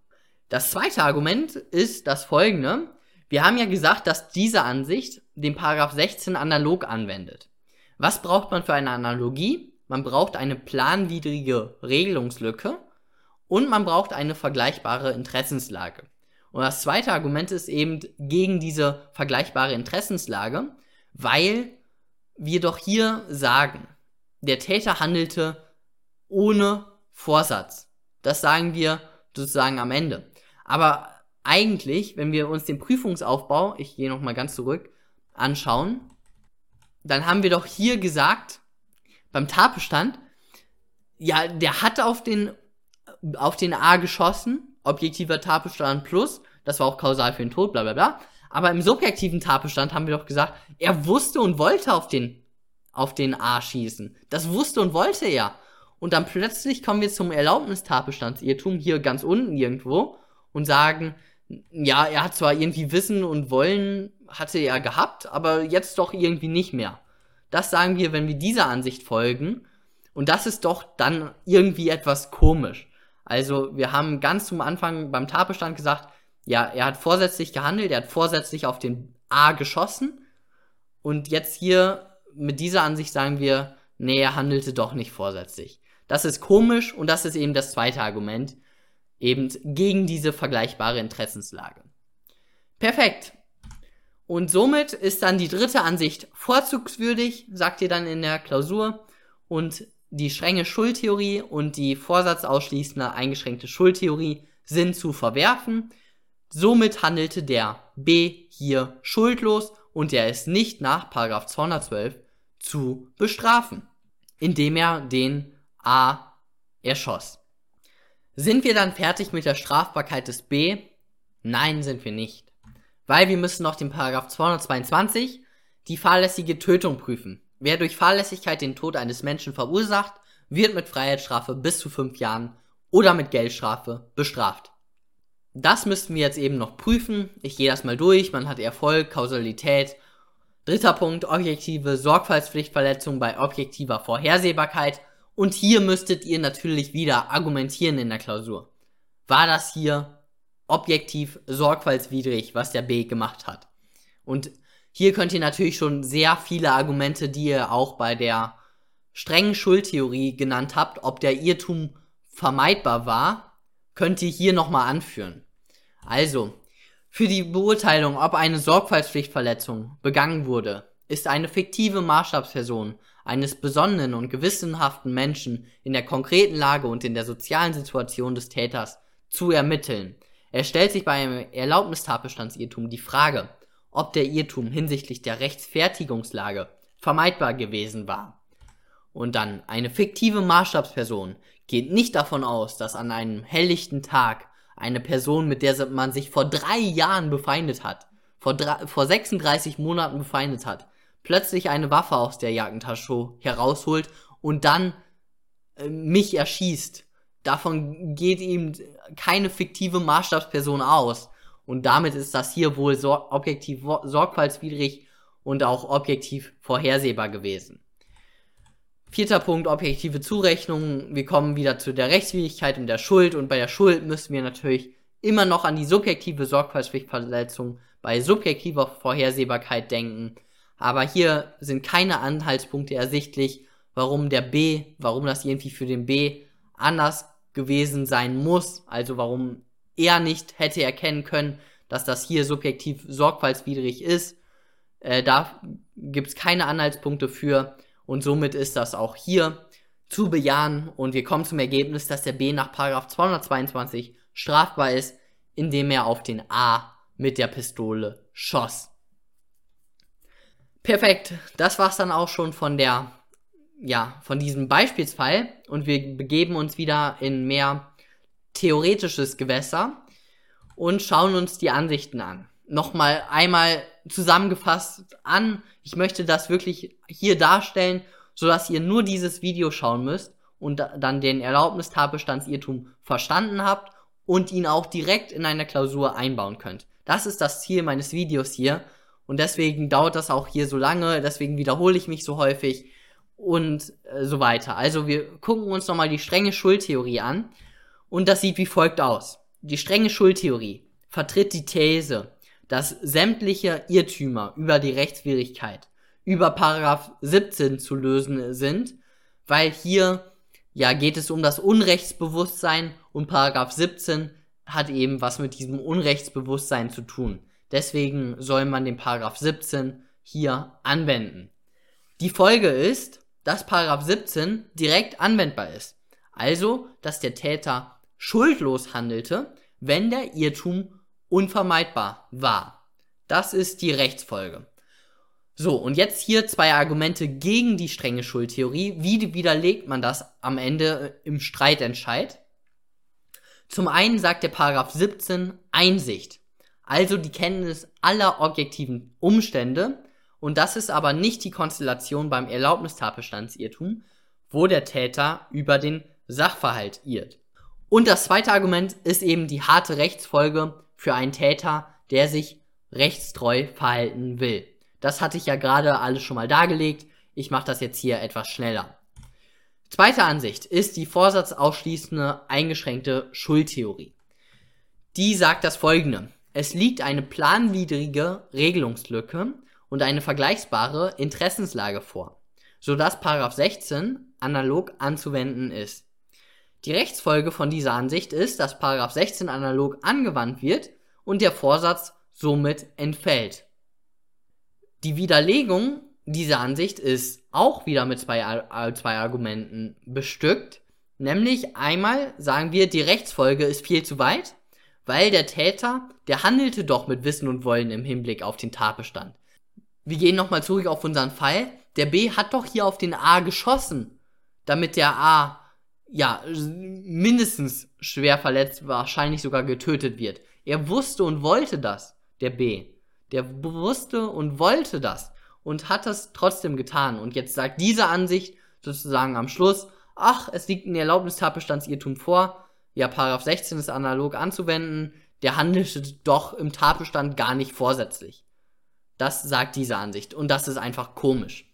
Das zweite Argument ist das folgende. Wir haben ja gesagt, dass diese Ansicht den Paragraph 16 analog anwendet. Was braucht man für eine Analogie? Man braucht eine planwidrige Regelungslücke und man braucht eine vergleichbare Interessenslage. Und das zweite Argument ist eben gegen diese vergleichbare Interessenslage, weil wir doch hier sagen, der Täter handelte ohne Vorsatz. Das sagen wir sozusagen am Ende. Aber eigentlich, wenn wir uns den Prüfungsaufbau, ich gehe nochmal ganz zurück, anschauen, dann haben wir doch hier gesagt, beim Tatbestand, ja, der hat auf den, auf den A geschossen, objektiver Tatbestand plus, das war auch kausal für den Tod, bla bla bla. Aber im subjektiven Tatbestand haben wir doch gesagt, er wusste und wollte auf den, auf den A schießen. Das wusste und wollte er. Und dann plötzlich kommen wir zum Erlaubnistatbestandsirrtum hier ganz unten irgendwo und sagen, ja, er hat zwar irgendwie Wissen und Wollen hatte er gehabt, aber jetzt doch irgendwie nicht mehr. Das sagen wir, wenn wir dieser Ansicht folgen. Und das ist doch dann irgendwie etwas komisch. Also wir haben ganz zum Anfang beim Tatbestand gesagt, ja, er hat vorsätzlich gehandelt, er hat vorsätzlich auf den A geschossen. Und jetzt hier mit dieser Ansicht sagen wir, nee, er handelte doch nicht vorsätzlich. Das ist komisch und das ist eben das zweite Argument, eben gegen diese vergleichbare Interessenslage. Perfekt. Und somit ist dann die dritte Ansicht vorzugswürdig, sagt ihr dann in der Klausur. Und die strenge Schuldtheorie und die vorsatzausschließende eingeschränkte Schuldtheorie sind zu verwerfen. Somit handelte der B hier schuldlos und er ist nicht nach 212 zu bestrafen, indem er den A erschoss. Sind wir dann fertig mit der Strafbarkeit des B? Nein, sind wir nicht. Weil wir müssen noch den Paragraph 222, die fahrlässige Tötung prüfen. Wer durch Fahrlässigkeit den Tod eines Menschen verursacht, wird mit Freiheitsstrafe bis zu fünf Jahren oder mit Geldstrafe bestraft. Das müssten wir jetzt eben noch prüfen. Ich gehe das mal durch. Man hat Erfolg, Kausalität. Dritter Punkt, objektive Sorgfaltspflichtverletzung bei objektiver Vorhersehbarkeit. Und hier müsstet ihr natürlich wieder argumentieren in der Klausur. War das hier objektiv sorgfaltswidrig, was der B gemacht hat? Und hier könnt ihr natürlich schon sehr viele Argumente, die ihr auch bei der strengen Schuldtheorie genannt habt, ob der Irrtum vermeidbar war, könnt ihr hier nochmal anführen. Also, für die Beurteilung, ob eine Sorgfaltspflichtverletzung begangen wurde, ist eine fiktive Maßstabsperson eines besonnenen und gewissenhaften Menschen in der konkreten Lage und in der sozialen Situation des Täters zu ermitteln. Er stellt sich bei einem Erlaubnistatbestandsirrtum die Frage, ob der Irrtum hinsichtlich der Rechtsfertigungslage vermeidbar gewesen war. Und dann, eine fiktive Maßstabsperson geht nicht davon aus, dass an einem helllichten Tag eine Person, mit der man sich vor drei Jahren befeindet hat, vor, drei, vor 36 Monaten befeindet hat, plötzlich eine Waffe aus der Jackentasche herausholt und dann äh, mich erschießt. Davon geht ihm keine fiktive Maßstabsperson aus. Und damit ist das hier wohl sor objektiv sorgfaltswidrig und auch objektiv vorhersehbar gewesen. Vierter Punkt, objektive Zurechnung. Wir kommen wieder zu der Rechtswidrigkeit und der Schuld. Und bei der Schuld müssen wir natürlich immer noch an die subjektive Sorgfaltspflichtverletzung bei subjektiver Vorhersehbarkeit denken. Aber hier sind keine Anhaltspunkte ersichtlich, warum der B, warum das irgendwie für den B anders gewesen sein muss. Also warum er nicht hätte erkennen können, dass das hier subjektiv sorgfaltswidrig ist. Äh, da gibt es keine Anhaltspunkte für. Und somit ist das auch hier zu bejahen und wir kommen zum Ergebnis, dass der B nach 222 strafbar ist, indem er auf den A mit der Pistole schoss. Perfekt, das war's dann auch schon von der ja, von diesem Beispielsfall und wir begeben uns wieder in mehr theoretisches Gewässer und schauen uns die Ansichten an. Nochmal einmal zusammengefasst an. Ich möchte das wirklich hier darstellen, so dass ihr nur dieses Video schauen müsst und dann den Erlaubnistatbestandsirrtum verstanden habt und ihn auch direkt in einer Klausur einbauen könnt. Das ist das Ziel meines Videos hier und deswegen dauert das auch hier so lange, deswegen wiederhole ich mich so häufig und äh, so weiter. Also wir gucken uns nochmal die strenge Schuldtheorie an und das sieht wie folgt aus. Die strenge Schuldtheorie vertritt die These, dass sämtliche Irrtümer über die Rechtswidrigkeit über Paragraph 17 zu lösen sind, weil hier ja geht es um das Unrechtsbewusstsein und Paragraph 17 hat eben was mit diesem Unrechtsbewusstsein zu tun. Deswegen soll man den Paragraph 17 hier anwenden. Die Folge ist, dass Paragraph 17 direkt anwendbar ist. Also, dass der Täter schuldlos handelte, wenn der Irrtum unvermeidbar war. Das ist die Rechtsfolge. So, und jetzt hier zwei Argumente gegen die strenge Schuldtheorie. Wie widerlegt man das am Ende im Streitentscheid? Zum einen sagt der Paragraph 17 Einsicht, also die Kenntnis aller objektiven Umstände, und das ist aber nicht die Konstellation beim Erlaubnistatbestandsirrtum, wo der Täter über den Sachverhalt irrt. Und das zweite Argument ist eben die harte Rechtsfolge für einen Täter, der sich rechtstreu verhalten will. Das hatte ich ja gerade alles schon mal dargelegt. Ich mache das jetzt hier etwas schneller. Zweite Ansicht ist die vorsatzausschließende eingeschränkte Schuldtheorie. Die sagt das folgende. Es liegt eine planwidrige Regelungslücke und eine vergleichbare Interessenslage vor, sodass 16 analog anzuwenden ist. Die Rechtsfolge von dieser Ansicht ist, dass 16 analog angewandt wird und der Vorsatz somit entfällt. Die Widerlegung dieser Ansicht ist auch wieder mit zwei, äh, zwei Argumenten bestückt. Nämlich einmal sagen wir, die Rechtsfolge ist viel zu weit, weil der Täter, der handelte doch mit Wissen und Wollen im Hinblick auf den Tatbestand. Wir gehen nochmal zurück auf unseren Fall. Der B hat doch hier auf den A geschossen, damit der A ja mindestens schwer verletzt, wahrscheinlich sogar getötet wird. Er wusste und wollte das, der B. Der wusste und wollte das und hat das trotzdem getan. Und jetzt sagt diese Ansicht sozusagen am Schluss, ach, es liegt ein Erlaubnistatbestandsirrtum vor, ja, Paragraph 16 ist analog anzuwenden, der handelte doch im Tatbestand gar nicht vorsätzlich. Das sagt diese Ansicht und das ist einfach komisch.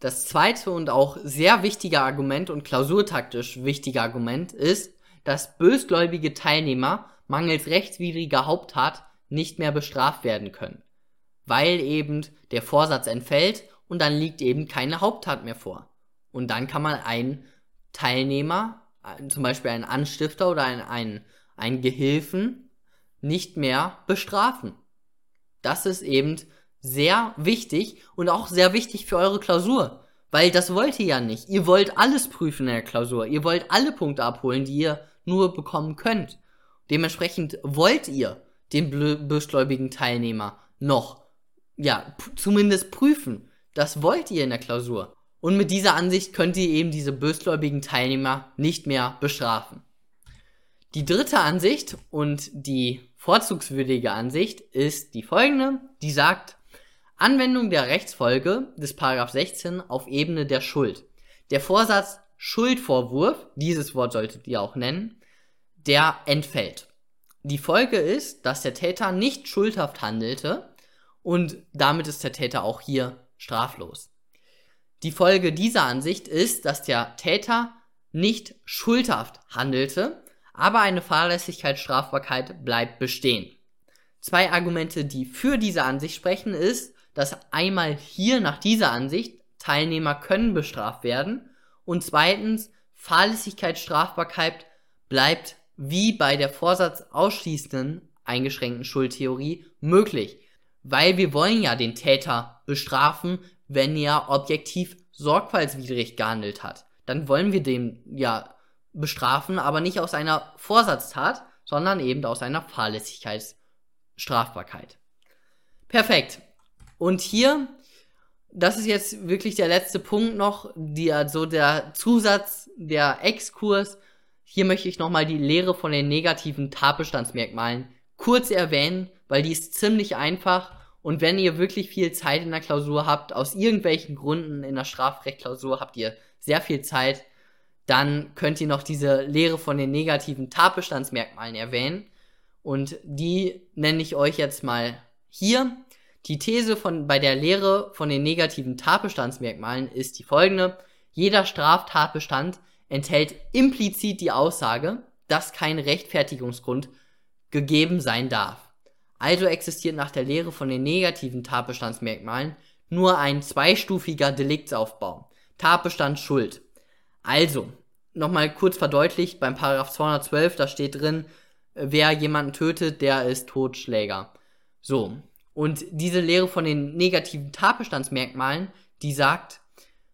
Das zweite und auch sehr wichtige Argument und klausurtaktisch wichtige Argument ist, dass bösgläubige Teilnehmer mangels rechtswidriger Haupttat nicht mehr bestraft werden können weil eben der Vorsatz entfällt und dann liegt eben keine Haupttat mehr vor. Und dann kann man einen Teilnehmer, zum Beispiel einen Anstifter oder einen, einen, einen Gehilfen, nicht mehr bestrafen. Das ist eben sehr wichtig und auch sehr wichtig für eure Klausur. Weil das wollt ihr ja nicht. Ihr wollt alles prüfen in der Klausur. Ihr wollt alle Punkte abholen, die ihr nur bekommen könnt. Dementsprechend wollt ihr den bösgläubigen Teilnehmer noch ja, zumindest prüfen. Das wollt ihr in der Klausur. Und mit dieser Ansicht könnt ihr eben diese bösgläubigen Teilnehmer nicht mehr bestrafen. Die dritte Ansicht und die vorzugswürdige Ansicht ist die folgende, die sagt, Anwendung der Rechtsfolge des 16 auf Ebene der Schuld. Der Vorsatz Schuldvorwurf, dieses Wort solltet ihr auch nennen, der entfällt. Die Folge ist, dass der Täter nicht schuldhaft handelte, und damit ist der Täter auch hier straflos. Die Folge dieser Ansicht ist, dass der Täter nicht schuldhaft handelte, aber eine Fahrlässigkeitsstrafbarkeit bleibt bestehen. Zwei Argumente, die für diese Ansicht sprechen, ist, dass einmal hier nach dieser Ansicht Teilnehmer können bestraft werden und zweitens Fahrlässigkeitsstrafbarkeit bleibt wie bei der Vorsatz ausschließenden eingeschränkten Schuldtheorie möglich weil wir wollen ja den Täter bestrafen, wenn er objektiv sorgfaltswidrig gehandelt hat. Dann wollen wir den ja bestrafen, aber nicht aus einer Vorsatztat, sondern eben aus einer Fahrlässigkeitsstrafbarkeit. Perfekt. Und hier, das ist jetzt wirklich der letzte Punkt noch, die, also der Zusatz, der Exkurs. Hier möchte ich nochmal die Lehre von den negativen Tatbestandsmerkmalen kurz erwähnen, weil die ist ziemlich einfach und wenn ihr wirklich viel Zeit in der Klausur habt, aus irgendwelchen Gründen in der Strafrechtklausur habt ihr sehr viel Zeit, dann könnt ihr noch diese Lehre von den negativen Tatbestandsmerkmalen erwähnen. Und die nenne ich euch jetzt mal hier. Die These von, bei der Lehre von den negativen Tatbestandsmerkmalen ist die folgende. Jeder Straftatbestand enthält implizit die Aussage, dass kein Rechtfertigungsgrund gegeben sein darf. Also existiert nach der Lehre von den negativen Tatbestandsmerkmalen nur ein zweistufiger Deliktsaufbau. Tatbestand Schuld. Also, nochmal kurz verdeutlicht, beim Paragraph 212, da steht drin, wer jemanden tötet, der ist Totschläger. So. Und diese Lehre von den negativen Tatbestandsmerkmalen, die sagt,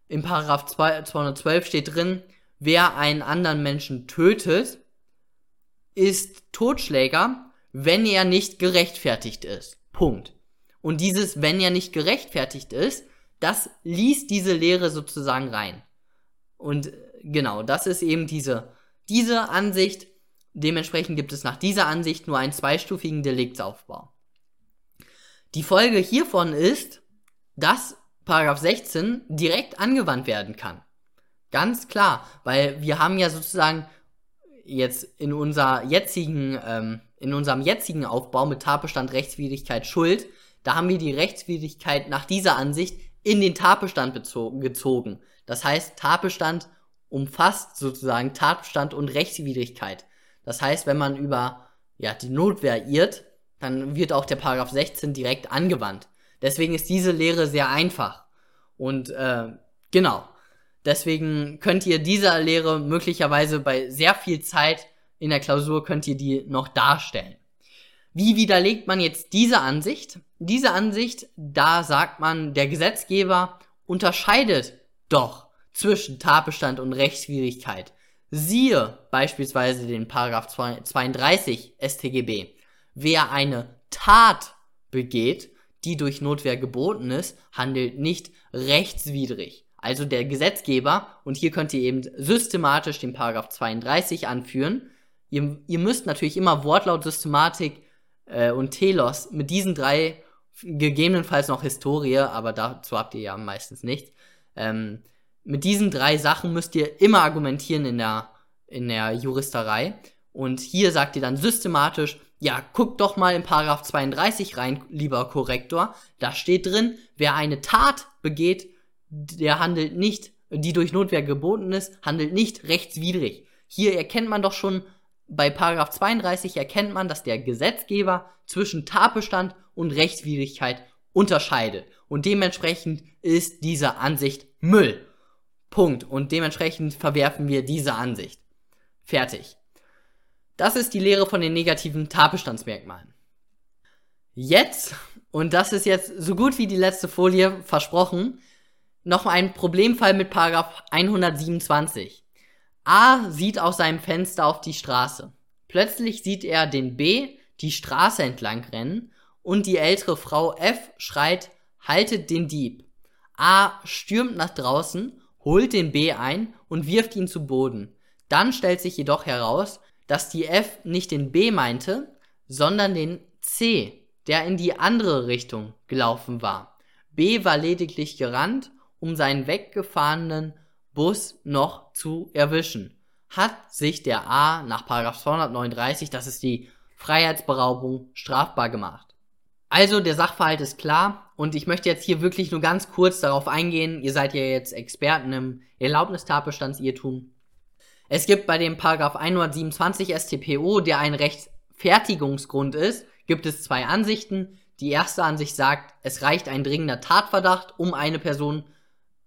im Paragraph 212 steht drin, wer einen anderen Menschen tötet, ist Totschläger, wenn er nicht gerechtfertigt ist. Punkt. Und dieses, wenn er nicht gerechtfertigt ist, das liest diese Lehre sozusagen rein. Und äh, genau, das ist eben diese, diese Ansicht. Dementsprechend gibt es nach dieser Ansicht nur einen zweistufigen Deliktsaufbau. Die Folge hiervon ist, dass Paragraph 16 direkt angewandt werden kann. Ganz klar, weil wir haben ja sozusagen jetzt in unser jetzigen, ähm, in unserem jetzigen Aufbau mit Tatbestand Rechtswidrigkeit Schuld, da haben wir die Rechtswidrigkeit nach dieser Ansicht in den Tatbestand gezogen. Das heißt, Tatbestand umfasst sozusagen Tatbestand und Rechtswidrigkeit. Das heißt, wenn man über ja, die Notwehr irrt, dann wird auch der Paragraph 16 direkt angewandt. Deswegen ist diese Lehre sehr einfach. Und äh, genau, deswegen könnt ihr dieser Lehre möglicherweise bei sehr viel Zeit in der Klausur könnt ihr die noch darstellen. Wie widerlegt man jetzt diese Ansicht? Diese Ansicht, da sagt man, der Gesetzgeber unterscheidet doch zwischen Tatbestand und Rechtswidrigkeit. Siehe beispielsweise den Paragraph 32 StGB. Wer eine Tat begeht, die durch Notwehr geboten ist, handelt nicht rechtswidrig. Also der Gesetzgeber, und hier könnt ihr eben systematisch den Paragraph 32 anführen. Ihr, ihr müsst natürlich immer Wortlaut, Systematik äh, und Telos mit diesen drei, gegebenenfalls noch Historie, aber dazu habt ihr ja meistens nichts. Ähm, mit diesen drei Sachen müsst ihr immer argumentieren in der, in der Juristerei. Und hier sagt ihr dann systematisch, ja, guck doch mal in Paragraph 32 rein, lieber Korrektor. Da steht drin, wer eine Tat begeht, der handelt nicht, die durch Notwehr geboten ist, handelt nicht rechtswidrig. Hier erkennt man doch schon, bei Paragraph 32 erkennt man, dass der Gesetzgeber zwischen Tatbestand und Rechtswidrigkeit unterscheidet. Und dementsprechend ist diese Ansicht Müll. Punkt. Und dementsprechend verwerfen wir diese Ansicht. Fertig. Das ist die Lehre von den negativen Tatbestandsmerkmalen. Jetzt, und das ist jetzt so gut wie die letzte Folie versprochen, noch ein Problemfall mit Paragraph 127. A sieht aus seinem Fenster auf die Straße. Plötzlich sieht er den B die Straße entlang rennen und die ältere Frau F schreit, haltet den Dieb. A stürmt nach draußen, holt den B ein und wirft ihn zu Boden. Dann stellt sich jedoch heraus, dass die F nicht den B meinte, sondern den C, der in die andere Richtung gelaufen war. B war lediglich gerannt, um seinen weggefahrenen Bus noch zu erwischen. Hat sich der A nach 239, das ist die Freiheitsberaubung, strafbar gemacht. Also der Sachverhalt ist klar und ich möchte jetzt hier wirklich nur ganz kurz darauf eingehen. Ihr seid ja jetzt Experten im Erlaubnistatbestandsirrtum. Es gibt bei dem Paragraph 127 StPO, der ein Rechtfertigungsgrund ist, gibt es zwei Ansichten. Die erste Ansicht sagt, es reicht ein dringender Tatverdacht, um eine Person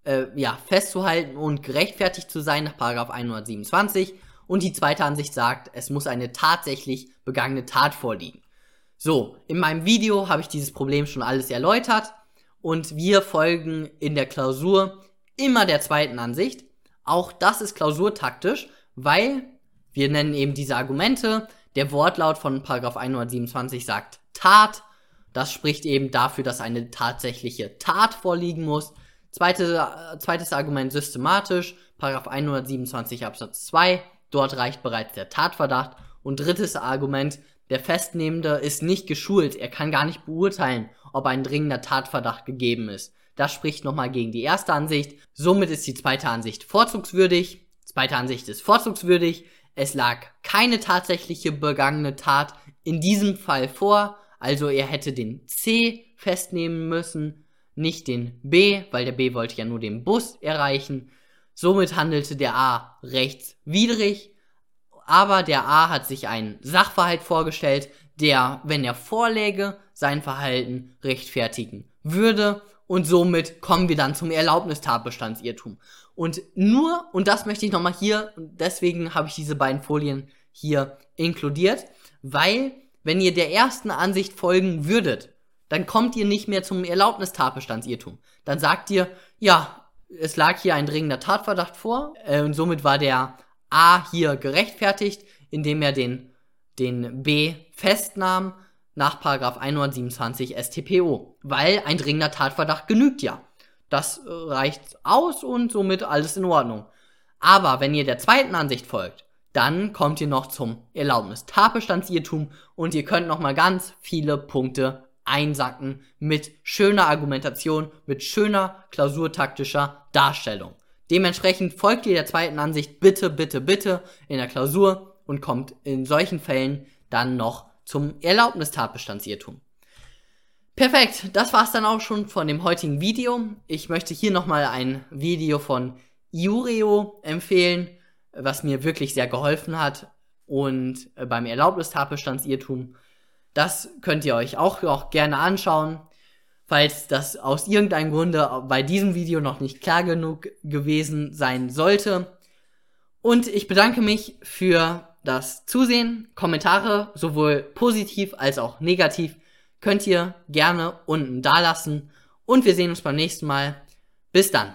äh, ja, festzuhalten und gerechtfertigt zu sein nach Paragraph 127. Und die zweite Ansicht sagt, es muss eine tatsächlich begangene Tat vorliegen. So, in meinem Video habe ich dieses Problem schon alles erläutert und wir folgen in der Klausur immer der zweiten Ansicht. Auch das ist klausurtaktisch, weil wir nennen eben diese Argumente. Der Wortlaut von Paragraph 127 sagt Tat. Das spricht eben dafür, dass eine tatsächliche Tat vorliegen muss. Zweite, äh, zweites Argument systematisch. Paragraph 127 Absatz 2. Dort reicht bereits der Tatverdacht. Und drittes Argument, der Festnehmende ist nicht geschult. Er kann gar nicht beurteilen, ob ein dringender Tatverdacht gegeben ist. Das spricht nochmal gegen die erste Ansicht. Somit ist die zweite Ansicht vorzugswürdig. Zweite Ansicht ist vorzugswürdig. Es lag keine tatsächliche begangene Tat in diesem Fall vor. Also er hätte den C festnehmen müssen, nicht den B, weil der B wollte ja nur den Bus erreichen. Somit handelte der A rechtswidrig. Aber der A hat sich einen Sachverhalt vorgestellt, der, wenn er vorläge, sein Verhalten rechtfertigen würde und somit kommen wir dann zum Erlaubnistatbestandsirrtum. Und nur, und das möchte ich nochmal hier, deswegen habe ich diese beiden Folien hier inkludiert, weil, wenn ihr der ersten Ansicht folgen würdet, dann kommt ihr nicht mehr zum Erlaubnistatbestandsirrtum. Dann sagt ihr, ja, es lag hier ein dringender Tatverdacht vor, äh, und somit war der A hier gerechtfertigt, indem er den den B festnahmen nach 127 StPO, weil ein dringender Tatverdacht genügt ja. Das äh, reicht aus und somit alles in Ordnung. Aber wenn ihr der zweiten Ansicht folgt, dann kommt ihr noch zum Erlaubnis-Tatbestandsirrtum und ihr könnt noch mal ganz viele Punkte einsacken mit schöner Argumentation, mit schöner klausurtaktischer Darstellung. Dementsprechend folgt ihr der zweiten Ansicht bitte, bitte, bitte in der Klausur und kommt in solchen Fällen dann noch zum Erlaubnistatbestandsirrtum. Perfekt, das war's dann auch schon von dem heutigen Video. Ich möchte hier nochmal ein Video von Iureo empfehlen, was mir wirklich sehr geholfen hat und äh, beim Erlaubnistatbestandsirrtum. Das könnt ihr euch auch, auch gerne anschauen. Falls das aus irgendeinem Grunde bei diesem Video noch nicht klar genug gewesen sein sollte. Und ich bedanke mich für das Zusehen. Kommentare, sowohl positiv als auch negativ, könnt ihr gerne unten dalassen. Und wir sehen uns beim nächsten Mal. Bis dann.